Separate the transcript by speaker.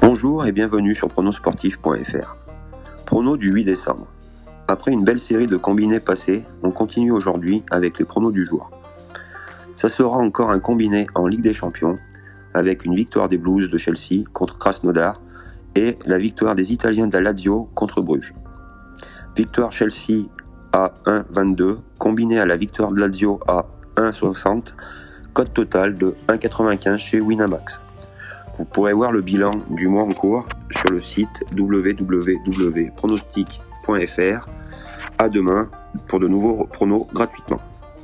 Speaker 1: Bonjour et bienvenue sur pronosportif.fr. Pronos du 8 décembre. Après une belle série de combinés passés, on continue aujourd'hui avec les pronos du jour. Ça sera encore un combiné en Ligue des Champions, avec une victoire des Blues de Chelsea contre Krasnodar et la victoire des Italiens de Lazio contre Bruges. Victoire Chelsea à 1,22, combinée à la victoire de Lazio à 1,60, code total de 1,95 chez Winamax. Vous pourrez voir le bilan du mois en cours sur le site www.pronostic.fr. À demain pour de nouveaux pronos gratuitement.